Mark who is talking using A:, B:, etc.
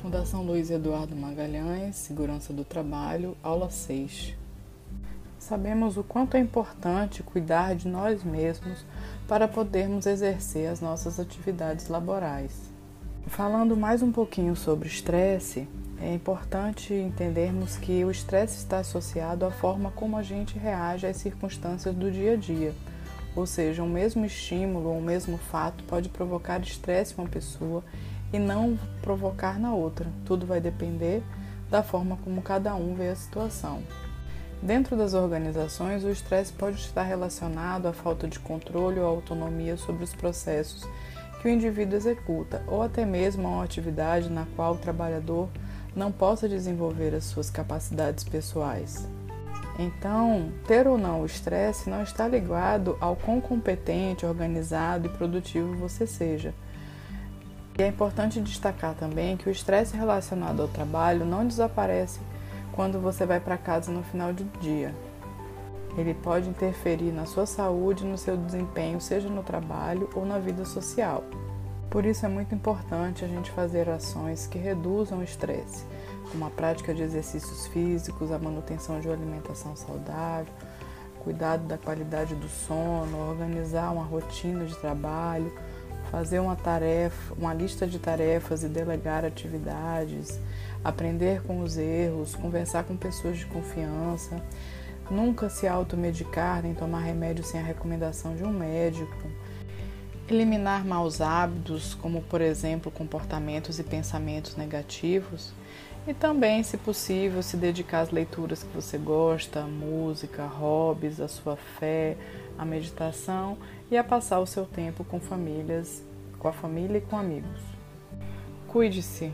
A: Fundação Luiz Eduardo Magalhães, Segurança do Trabalho, aula 6. Sabemos o quanto é importante cuidar de nós mesmos para podermos exercer as nossas atividades laborais. Falando mais um pouquinho sobre estresse, é importante entendermos que o estresse está associado à forma como a gente reage às circunstâncias do dia a dia. Ou seja, um mesmo estímulo ou um mesmo fato pode provocar estresse em uma pessoa e não provocar na outra. Tudo vai depender da forma como cada um vê a situação. Dentro das organizações, o estresse pode estar relacionado à falta de controle ou autonomia sobre os processos que o indivíduo executa, ou até mesmo a uma atividade na qual o trabalhador não possa desenvolver as suas capacidades pessoais. Então, ter ou não o estresse não está ligado ao quão competente, organizado e produtivo você seja e é importante destacar também que o estresse relacionado ao trabalho não desaparece quando você vai para casa no final do dia. Ele pode interferir na sua saúde no seu desempenho, seja no trabalho ou na vida social. Por isso é muito importante a gente fazer ações que reduzam o estresse, como a prática de exercícios físicos, a manutenção de uma alimentação saudável, cuidado da qualidade do sono, organizar uma rotina de trabalho, fazer uma tarefa, uma lista de tarefas e delegar atividades, aprender com os erros, conversar com pessoas de confiança, nunca se automedicar nem tomar remédio sem a recomendação de um médico, eliminar maus hábitos, como por exemplo comportamentos e pensamentos negativos, e também, se possível, se dedicar às leituras que você gosta, música, hobbies, a sua fé, a meditação e a passar o seu tempo com famílias, com a família e com amigos. Cuide-se,